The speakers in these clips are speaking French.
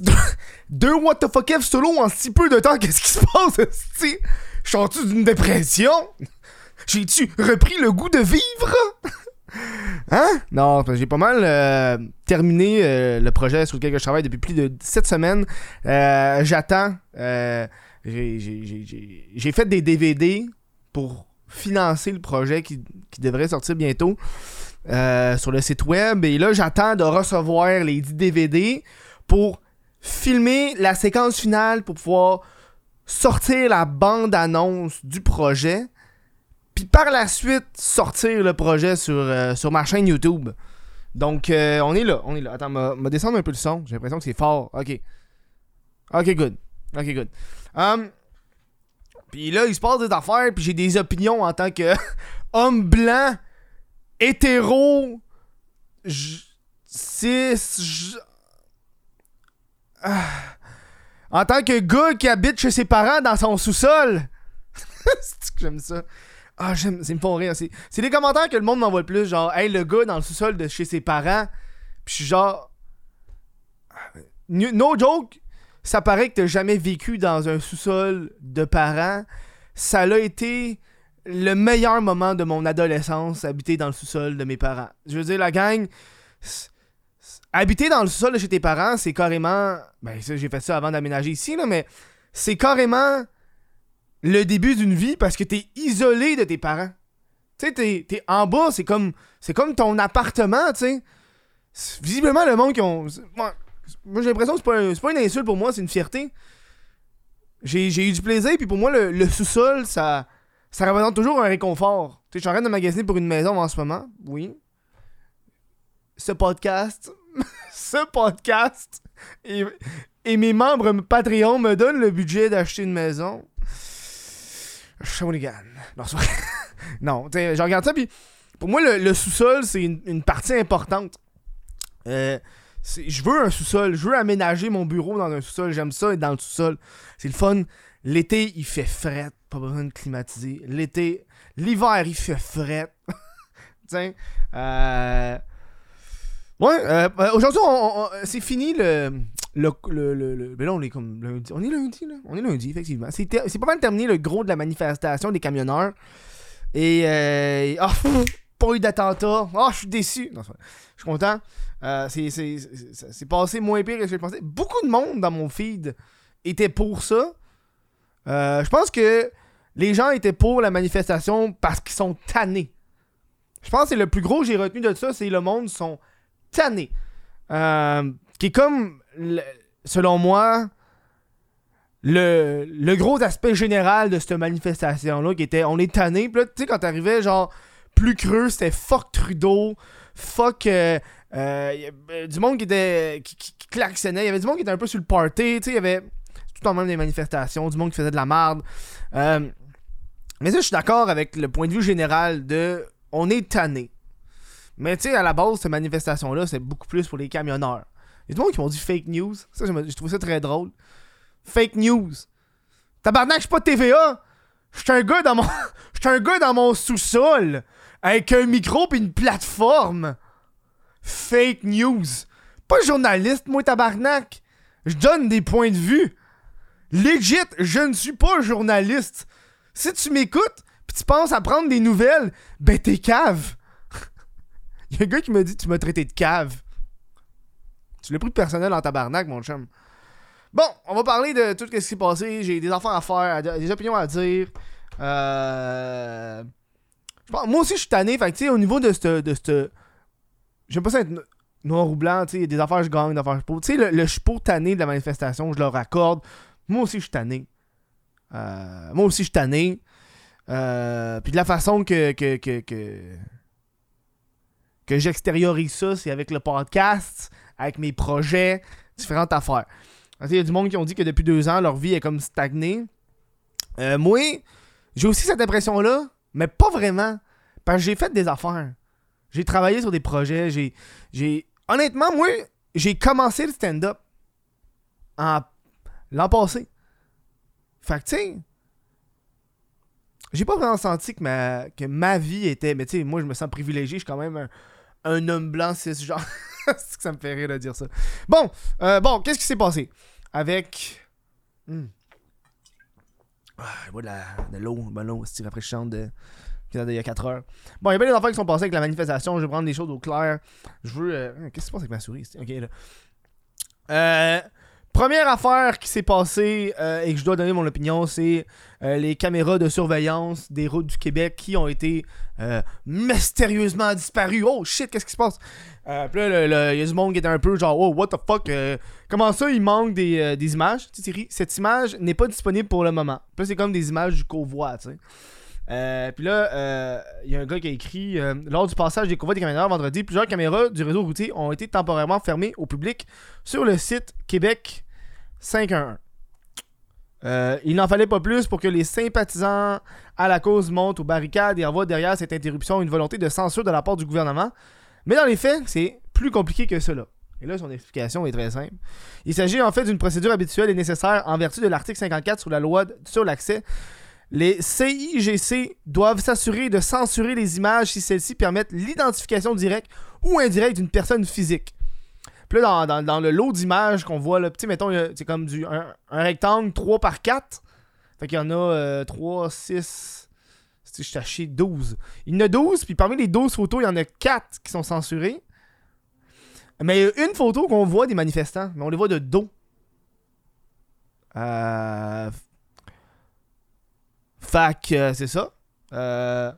deux what the fuck solo en si peu de temps, qu'est-ce qui se passe, esti? Je suis d'une dépression? J'ai-tu repris le goût de vivre? Hein? Non, j'ai pas mal euh, terminé euh, le projet sur lequel je travaille depuis plus de 7 semaines. Euh, j'attends. j'ai fait des DVD pour financer le projet qui, qui devrait sortir bientôt sur le site web. Et là, j'attends de recevoir les 10 DVD pour filmer la séquence finale pour pouvoir sortir la bande-annonce du projet par la suite sortir le projet sur, euh, sur ma chaîne YouTube. Donc, euh, on est là, on est là. Attends, me descendre un peu le son. J'ai l'impression que c'est fort. Ok. Ok, good. Ok, good. Um, puis là, il se passe des affaires, puis j'ai des opinions en tant que homme blanc, hétéro, cis. En tant que gars qui habite chez ses parents dans son sous-sol. c'est que j'aime ça? Ah, j'aime, c'est me font rire. C'est, c'est les commentaires que le monde m'envoie le plus. Genre, hey, le gars dans le sous-sol de chez ses parents. Puis genre. No joke, ça paraît que t'as jamais vécu dans un sous-sol de parents. Ça a été le meilleur moment de mon adolescence, habiter dans le sous-sol de mes parents. Je veux dire, la gang. Habiter dans le de chez tes parents, c'est carrément. Ben, j'ai fait ça avant d'aménager ici, là, mais c'est carrément le début d'une vie parce que t'es isolé de tes parents. Tu sais, t'es, en bas, c'est comme, c'est comme ton appartement, tu sais. Visiblement, le monde qui ont. Moi, j'ai l'impression que c'est pas, c'est pas une insulte pour moi, c'est une fierté. J'ai, eu du plaisir, puis pour moi, le, sous-sol, ça, ça représente toujours un réconfort. Tu sais, je suis en train de magasiner pour une maison en ce moment, oui. Ce podcast, ce podcast, et, et mes membres Patreon me donnent le budget d'acheter une maison. Shawinigan. Non, non je regarde ça, puis pour moi, le, sous-sol, c'est une, partie importante. Euh, je veux un sous-sol, je veux aménager mon bureau dans un sous-sol, j'aime ça être dans le sous-sol. C'est le fun. L'été, il fait fret, pas besoin de climatiser. L'été, l'hiver, il fait fret. Tiens, euh... Ouais, euh, aujourd'hui, c'est fini le, le, le, le, mais là, on est comme lundi. On est lundi, là. On est lundi, effectivement. C'est pas mal terminé le gros de la manifestation des camionneurs. Et. Euh, oh, pas eu d'attentat. Oh, je suis déçu. Non, je suis content. Euh, c'est passé moins pire que je pensais. Beaucoup de monde dans mon feed était pour ça. Euh, je pense que les gens étaient pour la manifestation parce qu'ils sont tannés. Je pense que c'est le plus gros que j'ai retenu de ça, c'est le monde sont tannés. Euh, qui est comme, selon moi, le, le gros aspect général de cette manifestation-là, qui était on est tanné. Puis là, tu sais, quand t'arrivais, genre, plus creux, c'était fuck Trudeau, fuck. Euh, euh, du monde qui était. Qui, klaxonnait. Il y avait du monde qui était un peu sur le party. Tu sais, il y avait tout en même des manifestations, du monde qui faisait de la merde. Mais ça, je suis d'accord avec le point de vue général de on est tanné. Mais tu sais, à la base, cette manifestation-là, c'est beaucoup plus pour les camionneurs. Il y a qui m'ont dit fake news. Ça, j'ai ça très drôle. Fake news. Tabarnak, je suis pas TVA. Je suis un gars dans mon. Je un gars dans mon sous-sol. Avec un micro pis une plateforme. Fake news. Pas journaliste, moi, tabarnak. Je donne des points de vue. Legit, je ne suis pas journaliste. Si tu m'écoutes, pis tu penses à prendre des nouvelles, ben t'es cave. Il y a un gars qui m'a dit Tu m'as traité de cave. Tu l'as pris personnel en tabarnak, mon chum. Bon, on va parler de tout ce qui s'est passé. J'ai des affaires à faire, des opinions à dire. Euh... Moi aussi, je suis tanné. Fait que, au niveau de ce. De. J'aime pas ça être noir ou blanc. Tu sais, des affaires, je gagne, des affaires, je Tu sais, le, le tanné de la manifestation, je leur accorde. Moi aussi, je suis tanné. Euh... Moi aussi, je suis tanné. Euh... Puis de la façon que, que, que que j'extériorise ça, c'est avec le podcast, avec mes projets, différentes affaires. Il y a du monde qui ont dit que depuis deux ans, leur vie est comme stagnée. Euh, moi, j'ai aussi cette impression-là, mais pas vraiment. Parce que j'ai fait des affaires. J'ai travaillé sur des projets. J'ai. j'ai... Honnêtement, moi, j'ai commencé le stand-up en l'an passé. Fait que, tu sais, j'ai pas vraiment senti que ma, que ma vie était. Mais tu sais, moi, je me sens privilégié. Je suis quand même un, un homme blanc cisgenre. c'est que ça me fait rire de dire ça. Bon, euh, bon, qu'est-ce qui s'est passé? Avec. Hmm. Ah, je bois de, la, de l'eau, ben l'eau, c'est de. Il y a 4 heures. Bon, il y a bien des affaires qui sont passées avec la manifestation. Je vais prendre des choses au clair. Je veux. euh, Qu'est-ce qui se passe avec ma souris? Ok. Euh, première affaire qui s'est passée et que je dois donner mon opinion, c'est euh, les caméras de surveillance des routes du Québec qui ont été euh, mystérieusement disparues. Oh shit, qu'est-ce qui se passe? Euh, puis là, il y a du monde qui était un peu genre, oh, what the fuck? euh, comment ça, il manque des, euh, images? Tu sais, Thierry, cette image n'est pas disponible pour le moment. Puis c'est comme des images du convoi, tu sais. Euh, puis là, euh, il y a un gars qui a écrit euh, Lors du passage des convois des camionneurs vendredi, plusieurs caméras du réseau routier ont été temporairement fermées au public sur le site Québec 511. Euh, il n'en fallait pas plus pour que les sympathisants à la cause montent aux barricades et envoient derrière cette interruption une volonté de censure de la part du gouvernement. Mais dans les faits, c'est plus compliqué que cela. Et là, son explication est très simple. Il s'agit en fait d'une procédure habituelle et nécessaire en vertu de l'article 54 sur la loi sur l'accès. Les CIGC doivent s'assurer de censurer les images si celles-ci permettent l'identification directe ou indirecte d'une personne physique. Puis là, dans, le lot d'images qu'on voit, là, mettons, c'est comme un, rectangle 3 par 4. Fait qu'il y en a euh, 3, 6, si je t'achète 12. Il y en a 12, puis parmi les 12 photos, il y en a 4 qui sont censurées. Mais il y a une photo qu'on voit des manifestants, mais on les voit de dos. Euh... Que euh, c'est ça. Euh...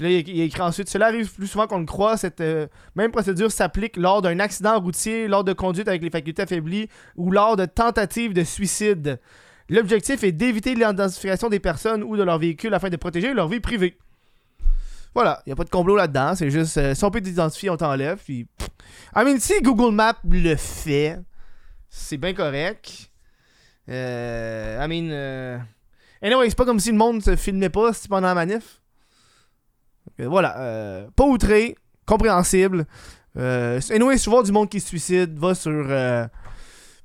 Là, il écrit ensuite Cela arrive plus souvent qu'on le croit. Cette euh, même procédure s'applique lors d'un accident routier, lors de conduite avec les facultés affaiblies ou lors de tentatives de suicide. L'objectif est d'éviter l'identification des personnes ou de leurs véhicules afin de protéger leur vie privée. Voilà, il n'y a pas de complot là-dedans. C'est juste, euh, si on peut t'identifier, on t'enlève. Puis. I mean, si Google Maps le fait, c'est bien correct. Euh, I mean. Euh... Anyway, c'est pas comme si le monde se filmait pas pendant la manif. Euh, voilà. euh, pas outré, compréhensible. Euh, anyway, vois du monde qui se suicide, va sur. Euh,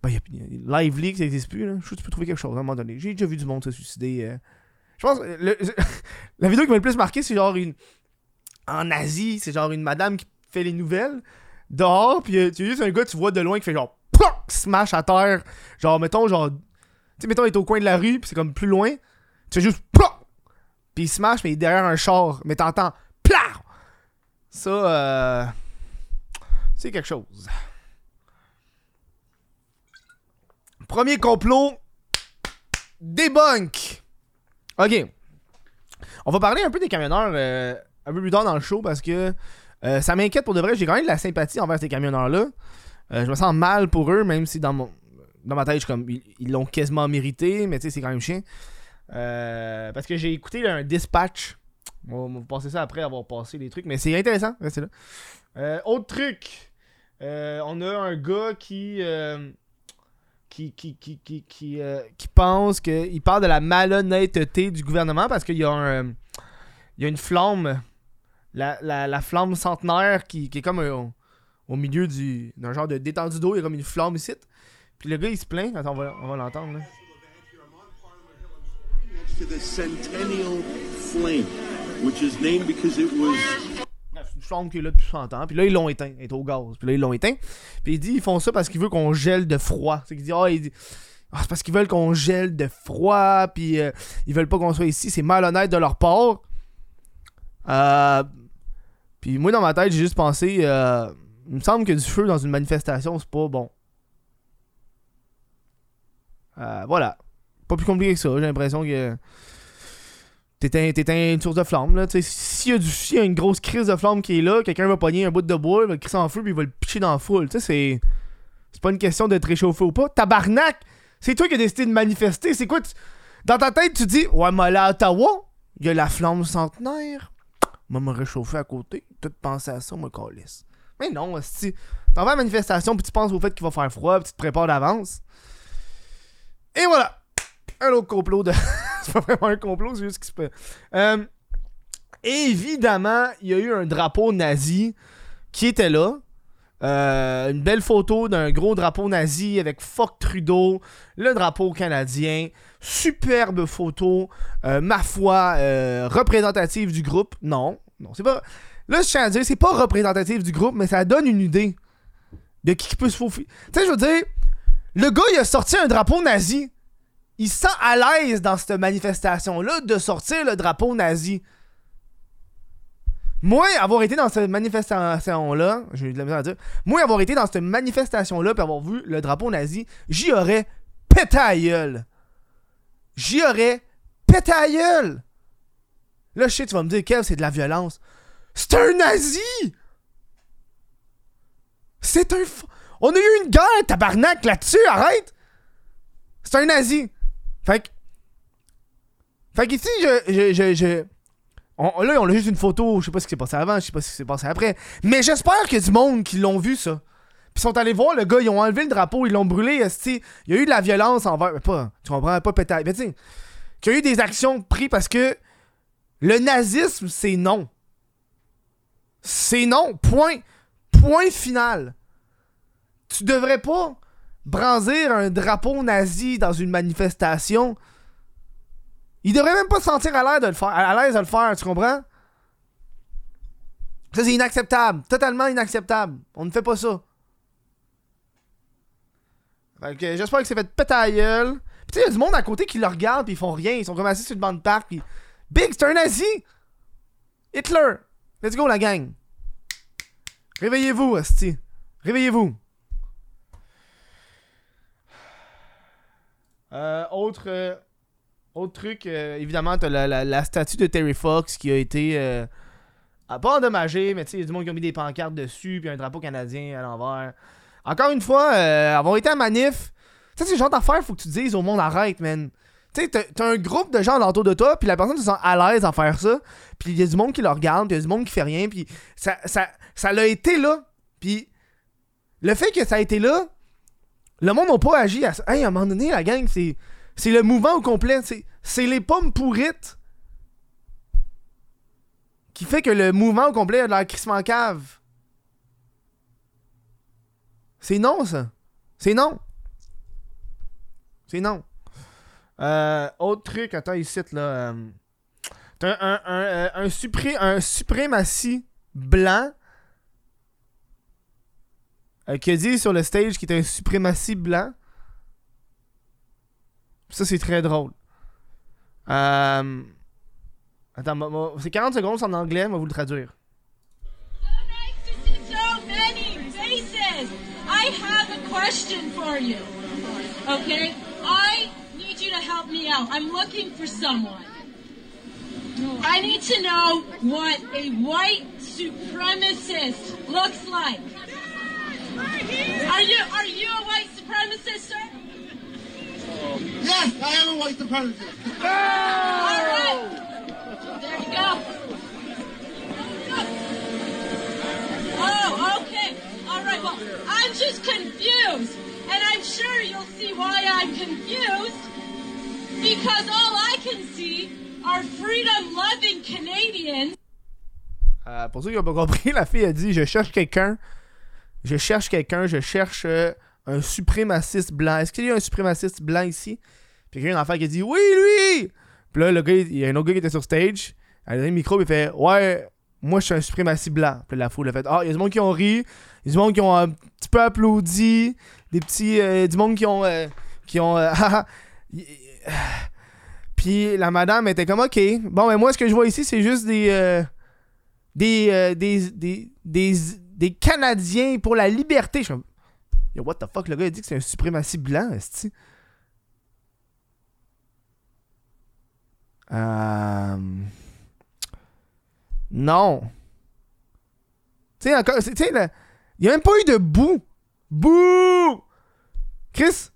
ben, y a, y a- Lively, ça n'existe plus. Là. Je suis que tu peux trouver quelque chose à un moment donné. J'ai déjà vu du monde se suicider. euh. Je pense. la vidéo qui m'a le plus marqué, c'est genre une. En Asie, c'est genre une madame qui fait les nouvelles dehors, puis tu as juste un gars, tu vois de loin, qui fait genre. Smash à terre. Genre, mettons, genre. Tu sais, mettons, il est au coin de la rue, puis c'est comme plus loin. Tu fais juste. Puis il smash, mais il est derrière un char. Mais t'entends. Plah! Ça, euh. C'est quelque chose. Premier complot. Débunk. Ok. On va parler un peu des camionneurs euh, un peu plus tard dans le show parce que euh, ça m'inquiète pour de vrai. J'ai quand même de la sympathie envers ces camionneurs-là. Je me sens mal pour eux, même si dans mon dans ma tête, je comme ils l'ont quasiment mérité, mais tu sais, c'est quand même chiant. Euh, parce que j'ai écouté un dispatch. On va vous passer ça après avoir passé les trucs, mais c'est intéressant. Là. Euh, autre truc. Euh, on a un gars qui. qui, qui, qui, qui, qui, pense qu'il parle de la malhonnêteté du gouvernement parce qu'il y a un. y a une flamme. La, la, la flamme centenaire qui, qui est comme euh, au milieu du d'un genre de détendu d'eau. Il y a comme une flamme ici. Puis le gars il se plaint. Attends, on va, on va l'entendre. là. C'est une flamme qui est là depuis 100 ans. Puis là, ils l'ont éteint. Elle est au gaz. Puis là, ils l'ont éteint. Puis il dit ils font ça parce qu'ils veulent qu'on gèle de froid. C'est qu'il dit il dit, Ah, c'est parce qu'ils veulent qu'on gèle de froid. Puis euh, ils veulent pas qu'on soit ici. C'est malhonnête de leur part. Euh, Puis moi, dans ma tête, j'ai juste pensé euh, Il me semble que du feu dans une manifestation, c'est pas bon. Euh, voilà. Pas plus compliqué que ça. J'ai l'impression que. T'éteins, t'éteins une source de flamme, là. S'il y, a du- s'il y a une grosse crise de flamme qui est là, quelqu'un va pogner un bout de bois, va le crisser en feu, puis il va le pitcher dans la foule. Tu sais, c'est. C'est pas une question d'être réchauffé ou pas. Tabarnak! C'est toi qui as décidé de manifester. C'est quoi? Dans ta tête, tu dis, ouais, mais aller à Ottawa, il y a la flamme centenaire. Moi, me réchauffer à côté. Tout penser à ça, moi, calisse. Mais non, si t'en vas à la manifestation, puis tu penses au fait qu'il va faire froid, puis tu te prépares d'avance. Et voilà! Un autre complot de. c'est pas vraiment un complot, c'est juste qu'il se peut. Évidemment, il y a eu un drapeau nazi qui était là. Euh, une belle photo d'un gros drapeau nazi avec fuck Trudeau, le drapeau canadien. Superbe photo, euh, ma foi, euh, représentative du groupe. Non, non, c'est pas. Là, je tiens à dire, c'est pas représentatif du groupe, mais ça donne une idée de qui qui peut se faufiler. Tu sais, je veux dire, le gars, il a sorti un drapeau nazi. Il se sent à l'aise dans cette manifestation-là de sortir le drapeau nazi. Moi, avoir été dans cette manifestation-là, j'ai eu de la misère à dire, moi, avoir été dans cette manifestation-là puis avoir vu le drapeau nazi, j'y aurais pété à gueule. J'y aurais pété à gueule. Là, je sais, tu vas me dire, Kev, c'est de la violence. C'est un nazi! C'est un. On a eu une guerre, tabarnak, là-dessus, arrête! C'est un nazi. Fait que. Fait qu'ici, je. je, je, je- on- là, on a juste une photo, je sais pas ce qui s'est passé avant, je sais pas ce qui s'est passé après. Mais j'espère qu'il y a du monde qui l'ont vu, ça. Puis sont allés voir le gars, ils ont enlevé le drapeau, ils l'ont brûlé. Il y a eu de la violence envers. mais Pas, tu comprends, pas pétard. Mais tu qu'il y a eu des actions prises parce que le nazisme, c'est non. C'est non. Point. Point final. Tu devrais pas brandir un drapeau nazi dans une manifestation. Il devrait même pas se sentir à l'aise de le faire. À l'aise de le faire, tu comprends? Ça, c'est inacceptable. Totalement inacceptable. On ne fait pas ça. J'espère que c'est fait gueule. Puis tu il y a du monde à côté qui le regarde puis ils font rien. Ils sont comme assis sur le banc de parc. Big, c'est un nazi! Hitler! Let's go, la gang! Réveillez-vous, Asti. Réveillez-vous. Euh, autre, euh, autre truc, euh, évidemment, t'as la, la, la statue de Terry Fox qui a été pas endommagée, mais tu sais, il y a du monde qui a mis des pancartes dessus, puis un drapeau canadien à l'envers. Encore une fois, avoir été à manif, tu sais, c'est le genre d'affaires, faut que tu dises au monde arrête, man. Tu sais, t'as- un groupe de gens autour de toi, puis la personne se sent à l'aise à faire ça, puis il y a du monde qui le regarde, puis il y a du monde qui fait rien, puis ça, ça, ça l'a été là. Puis le fait que ça a été là, le monde n'a pas agi à ça. Hey, à un moment donné, la gang, c'est, c'est le mouvement au complet. C'est, les pommes pourrites qui fait que le mouvement au complet a de l'air crissement cave. C'est non, ça. C'est non. C'est non. Euh, autre truc, attends ici, là. euh, un, un, un, euh, un suprématie blanc euh, qui a dit sur le stage qu'il était un suprématie blanc. Ça, c'est très drôle. Euh... Attends, c'est 40 secondes, en anglais, on va vous le traduire. I have a question for you. Okay? I need you to help me out. I'm looking for someone. I need to know what a white supremacist looks like. Are you are you a white supremacist, sir? Yes, I am a white supremacist. All right. There you go. Oh, okay. All right. Well, I'm just confused, and I'm sure you'll see why I'm confused. Because all I can see are freedom-loving Canadians. Euh, pour ceux qui n'ont pas compris, la fille a dit Je cherche quelqu'un. Je cherche quelqu'un. Je cherche euh, un suprémaciste blanc. Est-ce qu'il y a un suprémaciste blanc ici? Puis il y a un enfant qui dit Oui, lui Puis là, le gars, il y a un autre gars qui était sur stage. Elle a donné le micro. Il fait Ouais, moi, je suis un suprémaciste blanc. Puis la foule a fait Ah, il y a du monde qui ont ri. Il y du monde qui ont un petit peu applaudi. Des petits. euh, du monde qui ont. euh, qui ont. Puis la madame était comme Ok. Bon, mais moi, ce que je vois ici, c'est juste des. des, des, des, des Canadiens pour la liberté. Je suis Yo, what the fuck, le gars a dit que c'est un suprématie blanc, esti. Euh... Non. Tu sais, encore, tu sais, il n'y a même pas eu de boue. Bouh! Chris!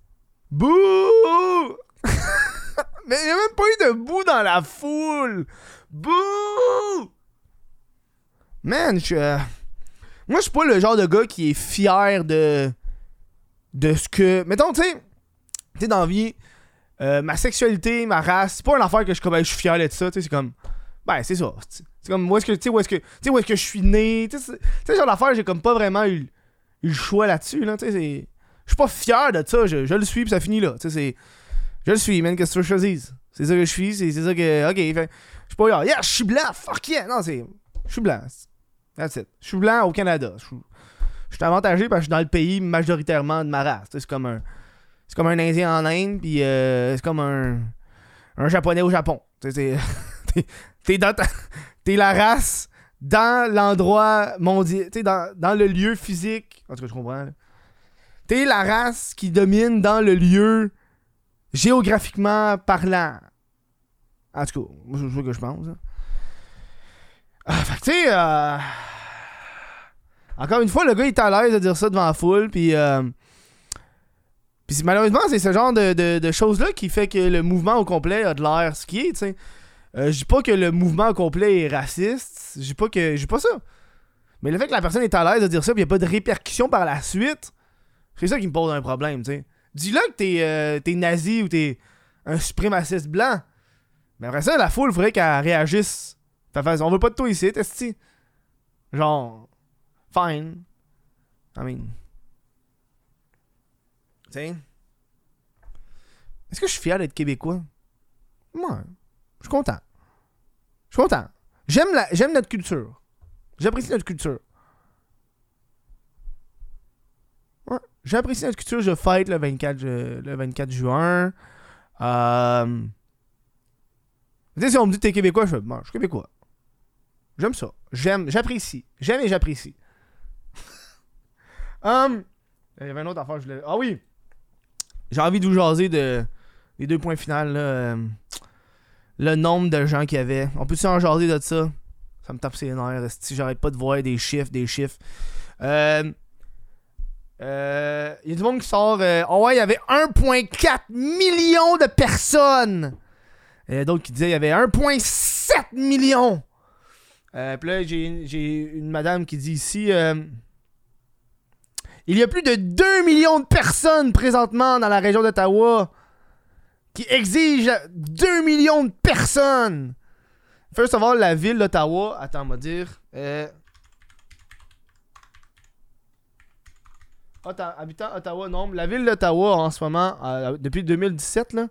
Bouh! Mais il n'y a même pas eu de boue dans la foule. Bouh! Man, je. Moi, je suis pas le genre de gars qui est fier de. de ce que. Mettons, tu sais. Tu dans la vie, euh, ma sexualité, ma race, c'est pas une affaire que je, suis fier de ça, tu sais, c'est comme. Ben, c'est ça. C'est comme, où est-ce que, tu sais, où est-ce que, tu sais, où est-ce que je suis né, tu sais, ce genre d'affaire, j'ai comme pas vraiment eu, eu le choix là-dessus, là, tu sais, c'est. Je suis pas fier de ça, je, le suis, pis ça finit là, tu sais, c'est. Je le suis, man, qu'est-ce que je dise? C'est ça que je suis, c'est ça que. Ok, fait. Je suis pas, genre, yeah, je suis blanc, fuck yeah! Non, c'est. Je suis blanc. That's it. Je suis blanc au Canada. Je suis, je avantagé parce que je suis dans le pays majoritairement de ma race. C'est comme un. C'est comme un Indien en Inde, puis euh, c'est comme un. Un Japonais au Japon. T'es la race dans l'endroit mondial. Dans, dans le lieu physique. En tout cas, je comprends. T'es la race qui domine dans le lieu géographiquement parlant. En tout cas, c'est ce que je pense. hein. Ah, fait que, tu sais, euh, encore une fois, le gars il est à l'aise de dire ça devant la foule, puis. euh, puis malheureusement, c'est ce genre de, de- choses-là qui fait que le mouvement au complet a de l'air ce qui est, tu sais. Euh, je dis pas que le mouvement au complet est raciste, je dis pas que. Je dis pas ça. Mais le fait que la personne est à l'aise de dire ça, puis y a pas de répercussions par la suite, c'est ça qui me pose un problème, tu sais. Dis-là que t'es euh, nazi ou t'es un suprémaciste blanc. Mais après ça, la foule, faudrait qu'elle réagisse. Fait on veut pas de toi ici, testi. Genre, fine. I mean. Tu sais. Est-ce que je suis fier d'être québécois? Moi, je suis content. Je suis content. J'aime la, j'aime notre culture. J'apprécie notre culture. Ouais, j'apprécie notre culture. Je fête le 24, ju- le 24 juin. Euh... Si on me dit que t'es québécois, je fais, bon, je suis québécois. J'aime ça. J'aime, j'apprécie. J'aime et j'apprécie. Hum, il y avait une autre affaire que je voulais... Ah oui! J'ai envie de vous jaser de, des deux points finaux, là. euh, le nombre de gens qu'il y avait. On peut-tu en jaser de ça? Ça me tape ses nerfs. Si j'arrête pas de voir des chiffres, des chiffres. Euh... euh, Il y a du monde qui sort. euh, oh ouais, il y avait 1,4 million de personnes. Il a d'autres qui disaient qu'il y avait 1,7 million. Euh, Puis j'ai une madame qui dit ici. euh, il y a plus de 2 millions de personnes présentement dans la région d'Ottawa qui exigent 2 millions de personnes. First of all, la ville d'Ottawa, attends, va dire. Euh, habitants Ottawa, nombre. La ville d'Ottawa en ce moment, depuis 2017, là,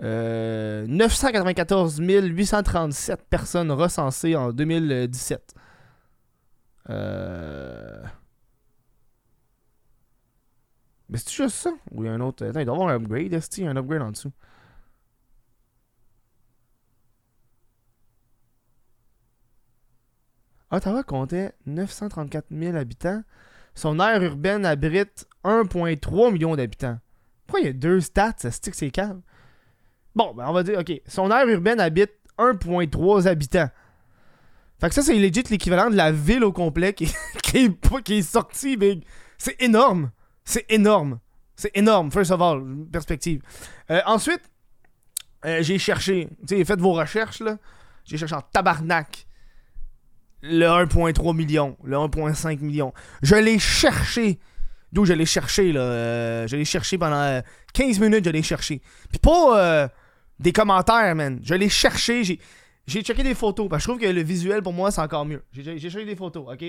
euh, euh, 994 837 personnes recensées en 2017. Euh... Mais c'est juste ça? Ou il y a un autre. Il doit y avoir un upgrade, est-ce qu'il y a un upgrade en dessous? Ottawa comptait 934 000 habitants. Son aire urbaine abrite 1,3 million d'habitants. Pourquoi il y a deux stats? Ça que c'est calme? Bon, ben on va dire, ok. Son aire urbaine habite 1,3 habitants. Fait que ça, c'est legit l'équivalent de la ville au complet qui, qui, est, qui est sortie, big. C'est énorme. C'est énorme. C'est énorme, first of all, perspective. Euh, ensuite, euh, j'ai cherché, tu sais, faites vos recherches, là. J'ai cherché en tabarnak le 1.3 million, le 1.5 million. Je l'ai cherché. D'où je l'ai cherché, là. euh, je l'ai cherché pendant euh, 15 minutes, je l'ai cherché. Puis pas des commentaires, man. Je l'ai cherché, j'ai... J'ai checké des photos, parce que je trouve que le visuel pour moi c'est encore mieux. J'ai j'ai cherché des photos, ok?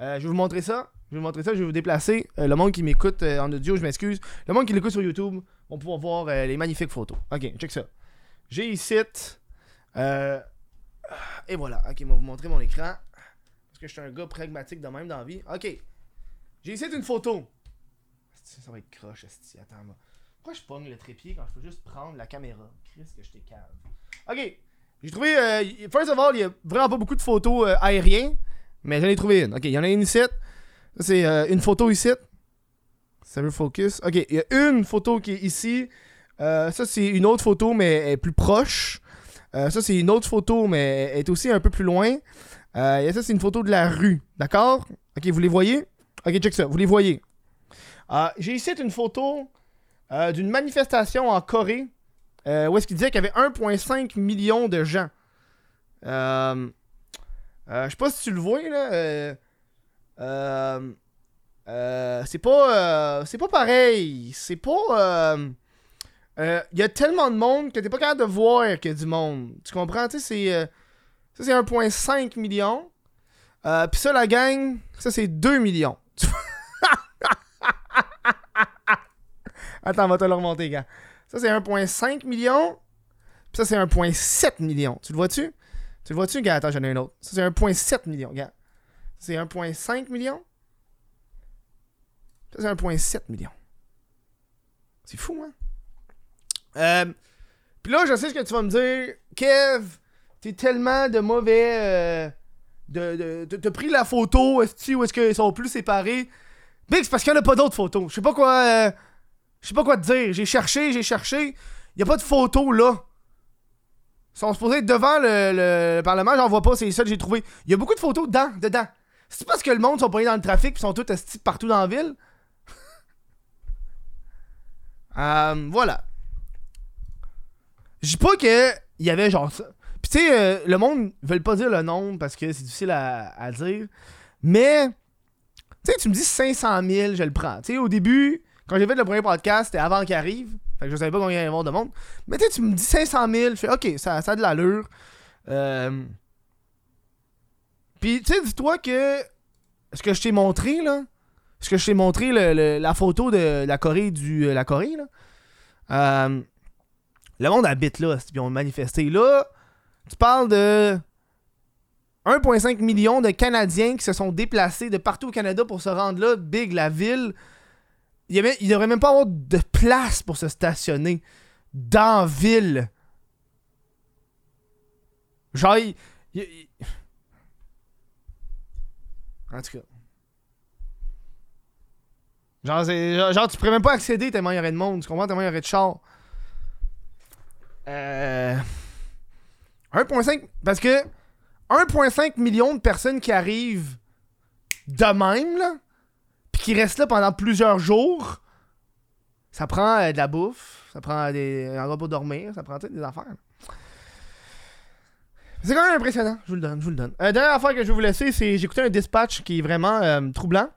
Euh, je vais vous montrer ça. Je vais vous montrer ça, je vais vous déplacer. Euh, le monde qui m'écoute euh, en audio, je m'excuse. Le monde qui l'écoute sur YouTube vont pouvoir voir les magnifiques photos. Ok, check ça. J'ai ici. et voilà. Ok, on va vous montrer mon écran. Parce que je suis un gars pragmatique de même dans la vie. Ok. J'ai ici une photo. Ça va être croche. Attends, moi. Pourquoi je pogne le trépied quand je peux juste prendre la caméra? Chris, que je t'ai cave. Ok. J'ai trouvé. euh, first of all, il y a vraiment pas beaucoup de photos euh, aériennes. Mais j'en ai trouvé une. Ok, il y en a une ici. Ça, c'est euh, une photo ici. Ça veut focus. Ok, il y a une photo qui est ici. Ça, c'est une autre photo, mais elle est plus proche. Ça, c'est une autre photo, mais elle est aussi un peu plus loin. Et ça, c'est une photo de la rue. D'accord? Ok, vous les voyez? Ok, check ça. Vous les voyez. J'ai ici une photo euh, d'une manifestation en Corée euh, où est-ce qu'il disait qu'il y avait 1,5 million de gens. Euh, euh, je sais pas si tu le vois, là. c'est pas. c'est pas pareil. C'est pas. Il y a tellement de monde que t'es pas capable de voir qu'il y a du monde. Tu comprends? Tu sais, c'est. euh, ça, c'est 1,5 million. Puis ça, la gang, ça, c'est 2 millions. Attends, on va te le remonter, gars. Ça, c'est 1,5 million. Puis ça, c'est 1,7 million. Tu le vois-tu? Tu le vois-tu, gars? Attends, j'en ai un autre. Ça, c'est 1,7 million, gars. C'est 1,5 million. Ça, c'est 1,7 million. C'est fou, hein? Euh, Puis là, je sais ce que tu vas me dire. Kev, t'es tellement de mauvais. euh, de, de, t'as pris la photo, est-ce où est-ce qu'ils sont plus séparés? Big, c'est parce qu'il n'y en a pas d'autres photos. Je sais pas quoi. euh, je sais pas quoi te dire. J'ai cherché, j'ai cherché. Y a pas de photos là. Ils sont supposés être devant le, le- le Parlement, j'en vois pas, c'est ça que j'ai trouvé. Il y a beaucoup de photos dedans, dedans. C'est parce que le monde sont pognés dans le trafic pis sont tous astis partout dans la ville. Euh, voilà. Je dis pas que il y avait genre ça. Pis tu sais, euh, le monde veut pas dire le nombre parce que c'est difficile à, à dire. Mais, tu sais, tu me dis 500 000, je le prends. Tu sais, au début, quand j'ai fait le premier podcast, c'était avant qu'il arrive. Fait que je savais pas combien il y allait de monde. Mais tu tu me dis 500 000, je fais OK, ça, ça a de l'allure. Euh... Puis, tu sais, dis-toi que ce que je t'ai montré, là, ce que je t'ai montré, le- la photo de la Corée, du, euh, la Corée, là, euh, le monde habite là, puis ont manifesté. Là, tu parles de 1,5 million de Canadiens qui se sont déplacés de partout au Canada pour se rendre là. Big, la ville. Il, y avait, il devrait même pas avoir de place pour se stationner dans ville. Genre, il- En tout cas. Genre, genre, genre, tu pourrais même pas accéder tellement il y aurait de monde. Tu comprends? Tellement il y aurait de chars. Euh. 1.5. Parce que 1.5 million de personnes qui arrivent de même, là, qui restent là pendant plusieurs jours, ça prend euh, de la bouffe, ça prend des un pour dormir, ça prend des affaires. C'est quand même impressionnant, je vous le donne, je vous le donne. Euh, dernière affaire que je vais vous laisser, c'est j'ai écouté un dispatch qui est vraiment euh, troublant.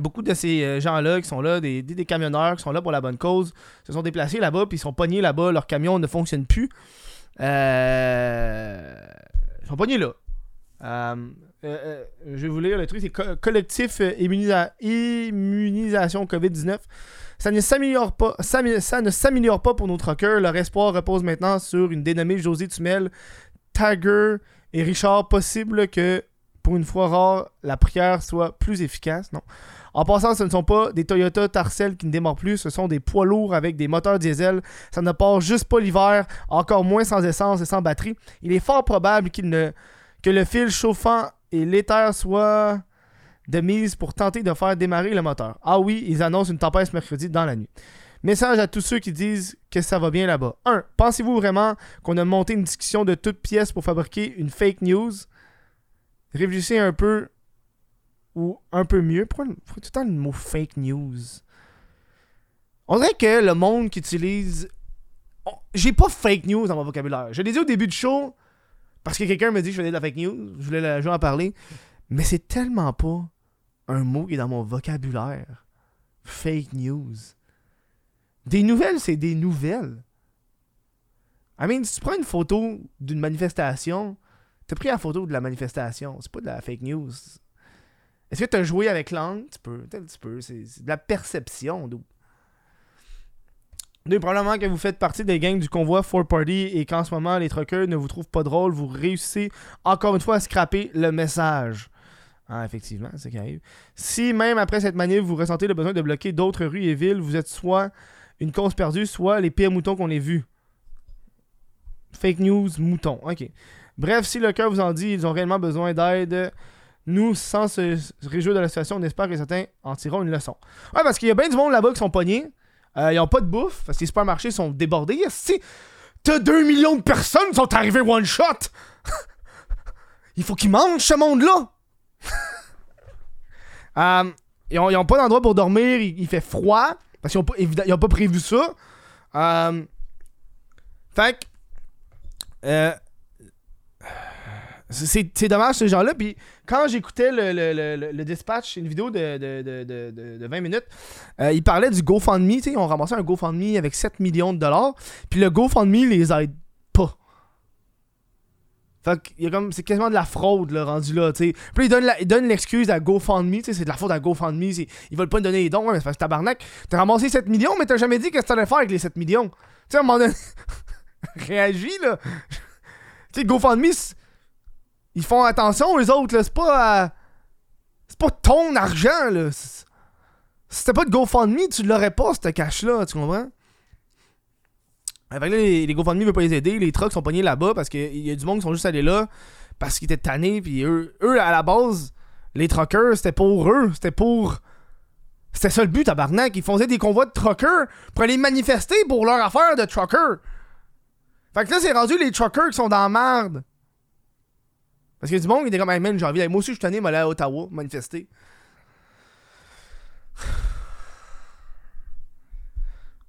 Beaucoup de ces gens-là qui sont là, des, camionneurs qui sont là pour la bonne cause, se sont déplacés là-bas, puis ils sont pognés là-bas, leur camion ne fonctionne plus. Ils sont pognés là. Euh, euh, je vais vous lire le truc, c'est co- collectif euh, immunisa- immunisation COVID-19. Ça ne s'améliore pas, ne s'améliore pas pour nos truckers. Leur espoir repose maintenant sur une dénommée José Tumel, Tiger et Richard. Possible que, pour une fois rare, la prière soit plus efficace? Non. En passant, ce ne sont pas des Toyota Tarcel qui ne démarrent plus, ce sont des poids lourds avec des moteurs diesel. Ça ne part juste pas l'hiver, encore moins sans essence et sans batterie. Il est fort probable qu'il ne, que le fil chauffant et l'éther soient de mise pour tenter de faire démarrer le moteur. Ah oui, ils annoncent une tempête mercredi dans la nuit. Message à tous ceux qui disent que ça va bien là-bas. 1. Pensez-vous vraiment qu'on a monté une discussion de toutes pièces pour fabriquer une fake news? Réfléchissez un peu ou un peu mieux. Pourquoi, pourquoi tout le temps le mot fake news? On dirait que le monde qui utilise. J'ai pas fake news dans mon vocabulaire. Je l'ai dit au début du show parce que quelqu'un me dit que je faisais de la fake news. Je voulais la jouer en parler. Mais c'est tellement pas un mot qui est dans mon vocabulaire. Fake news. Des nouvelles, c'est des nouvelles. I mean, si tu prends une photo d'une manifestation, t'as pris la photo de la manifestation. C'est pas de la fake news. Est-ce que t'as joué avec l'angle? Un petit peu, peut-être un petit peu. C'est de la perception. Deux, probablement que vous faites partie des gangs du convoi 4 Party et qu'en ce moment, les truckers ne vous trouvent pas drôle, vous réussissez encore une fois à scraper le message. Ah, effectivement, c'est ce qui arrive. Si même après cette manif, vous ressentez le besoin de bloquer d'autres rues et villes, vous êtes soit une cause perdue, soit les pires moutons qu'on ait vus. Fake news, moutons. Ok. Bref, si le cœur vous en dit, ils ont réellement besoin d'aide. Nous, sans se réjouir de la situation, on espère que certains en tireront une leçon. Ouais, parce qu'il y a bien du monde là-bas qui sont pognés. Euh, ils ont pas de bouffe, parce que les supermarchés sont débordés. Si t'as 2 millions de personnes sont arrivées one shot, il faut qu'ils mangent ce monde-là. Euh, ils, ont, pas d'endroit pour dormir, il, fait froid, parce qu'ils ont pas, ils ont pas prévu ça. Euh, fait que. C'est dommage ces gens-là. Puis quand j'écoutais le, le, le, le- dispatch, une vidéo de, de, de, de, de- de 20 minutes, euh, il parlait du GoFundMe. Ils ont ramassé un GoFundMe avec 7 millions de dollars. Puis le GoFundMe les aide pas. Fait que c'est quasiment de la fraude là, rendu là. tu. Puis ils donnent l'excuse à GoFundMe. C'est de la faute à GoFundMe. Ils veulent pas donner les dons. Mais c'est parce que tabarnak. T'as ramassé 7 millions, mais t'as jamais dit qu'est-ce que t'allais faire avec les 7 millions. Tu sais, à un moment donné. Réagis là. tu sais, GoFundMe, Ils font attention, eux autres, là. C'est pas. euh, c'est pas ton argent, là. Si c'était pas de GoFundMe, tu l'aurais pas, ce cash-là, tu comprends? Fait que là, les, les GoFundMe veulent pas les aider, les trucks sont pognés là-bas parce qu'il y a du monde qui sont juste allés là parce qu'ils étaient tannés, puis eux, eux, à la base, les truckers, c'était pour eux, c'était pour. C'était ça le but, tabarnak. Ils faisaient des convois de truckers pour aller manifester pour leur affaire de trucker. Fait que là, c'est rendu les truckers qui sont dans la merde. Parce que du monde, il était comme, hey man, j'ai envie. Moi aussi, je suis tanné, m'aller à Ottawa, manifester.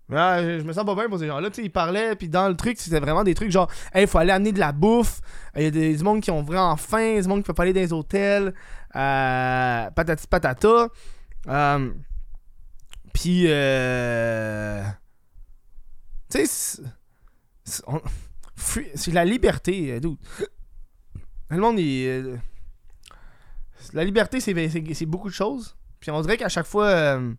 Je, me sens pas bien pour ces gens-là. Tu sais, ils parlaient, puis dans le truc, c'était vraiment des trucs genre, hey, faut aller amener de la bouffe. Il y a des, du monde qui ont vraiment faim, du monde qui peut pas aller dans les hôtels. Euh, patati patata. Euh, puis, euh, tu sais, c'est- la liberté, dude. Le monde, il, euh, la liberté, c'est beaucoup de choses. Puis on dirait qu'à chaque fois, euh,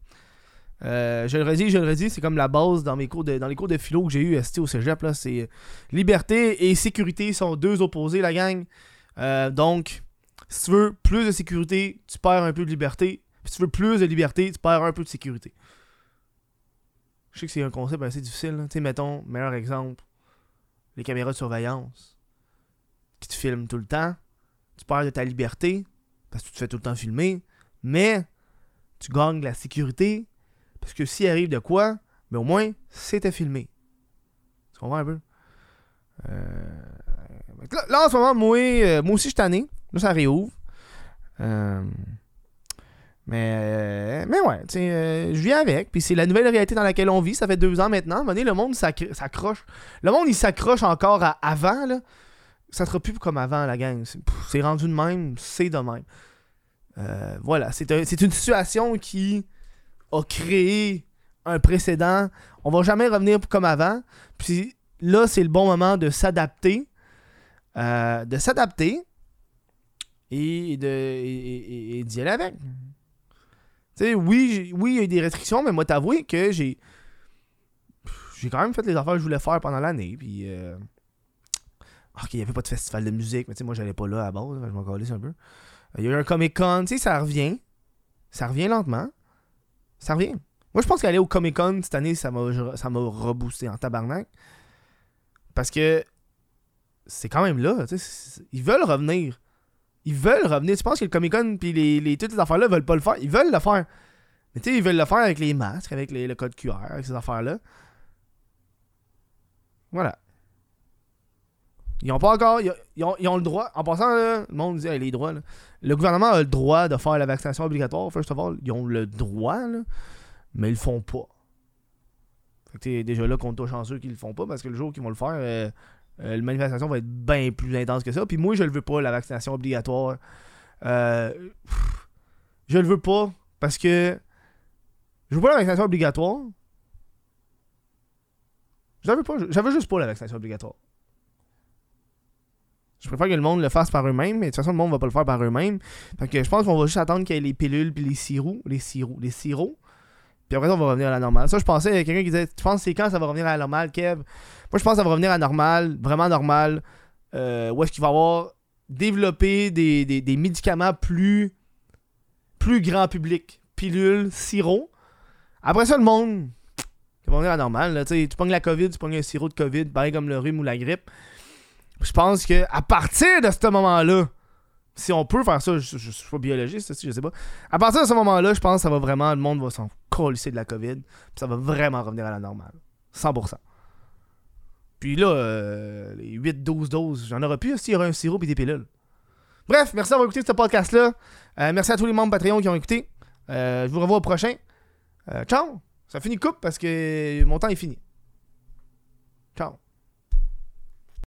euh, je le redis, je le redis, c'est comme la base dans cours de, dans les cours de philo que j'ai eu au cégep. là, C'est liberté et sécurité sont deux opposés, la gang. Donc, si tu veux plus de sécurité, tu perds un peu de liberté. Puis si tu veux plus de liberté, tu perds un peu de sécurité. Je sais que c'est un concept assez difficile. Tu sais, mettons, meilleur exemple, les caméras de surveillance qui te filment tout le temps. Tu perds de ta liberté parce que tu te fais tout le temps filmer. Mais tu gagnes de la sécurité parce que s'il arrive de quoi, mais au moins, c'était filmé. Tu comprends un peu? Euh, Là, en ce moment, moi, euh, moi aussi, je suis tanné. Là, ça réouvre. Euh, mais, mais ouais, tu sais, je vis avec. Puis c'est la nouvelle réalité dans laquelle on vit. Ça fait deux ans maintenant. Donné, le monde s'accr- s'accroche. Le monde, il s'accroche encore à avant, là. Ça sera plus comme avant, la gang. C'est rendu de même, c'est de même. Euh, voilà, c'est un- c'est une situation qui a créé un précédent. On va jamais revenir comme avant. Puis là, c'est le bon moment de s'adapter. Euh, de s'adapter et de et, et- aller avec. Tu sais, oui, oui, il y a eu des restrictions, mais moi, t'avouer que j'ai. J'ai quand même fait les affaires que je voulais faire pendant l'année. Puis. euh, Ok, il n'y avait pas de festival de musique, mais tu sais, moi, j'allais pas là à base. Je m'en calisse un peu. Il y a eu un Comic Con, tu sais, ça revient. Ça revient lentement. Ça revient. Moi, je pense qu'aller au Comic Con cette année, ça m'a ça reboosté en tabarnak. Parce que c'est quand même là. Ils veulent revenir. Ils veulent revenir. Tu penses que le Comic Con puis les, toutes ces affaires-là veulent pas le faire? Ils veulent le faire. Mais tu sais, ils veulent le faire avec les masques, avec le code QR, avec ces affaires-là. Voilà. Ils ont pas encore. Ils ont, le droit. En passant, le monde dit les droits. Le gouvernement a le droit de faire la vaccination obligatoire. First of all, ils ont le droit, là, mais ils le font pas. Fait que t'es déjà là qu'on touche chanceux qu'ils le font pas parce que le jour qu'ils vont le faire, euh, euh, la manifestation va être bien plus intense que ça. Puis moi, je le veux pas, la vaccination obligatoire. Euh, pff, je le veux pas parce que je veux pas la vaccination obligatoire. Veux pas. J'avais juste pas la vaccination obligatoire. Je préfère que le monde le fasse par eux-mêmes, mais de toute façon, le monde va pas le faire par eux-mêmes. Fait que je pense qu'on va juste attendre qu'il y ait les pilules puis les sirops. Les sirops. Les sirops. Puis après, ça, on va revenir à la normale. Ça, je pensais, il y a quelqu'un qui disait Tu penses c'est quand ça va revenir à la normale, Kev? Moi, je pense que ça va revenir à la normale, vraiment normal. Euh, où est-ce qu'il va y avoir développé des, des, des médicaments plus, plus grand public? Pilules, sirop. Après ça, le monde, ça va revenir à la normale. Tu pognes la COVID, tu pognes un sirop de COVID, pareil comme le rhume ou la grippe. Je pense que à partir de ce moment-là, si on peut faire ça, je, je, je suis pas biologiste, je sais pas. À partir de ce moment-là, je pense que ça va vraiment, le monde va s'en colisser de la COVID, puis ça va vraiment revenir à la normale. 100%. Puis là, euh, les 8-12 doses, j'en aurais plus s'il y aurait un sirop et des pilules. Bref, merci d'avoir écouté ce podcast-là. Euh, merci à tous les membres Patreon qui ont écouté. Euh, je vous revois au prochain. Ciao! Ça finit coupe parce que mon temps est fini.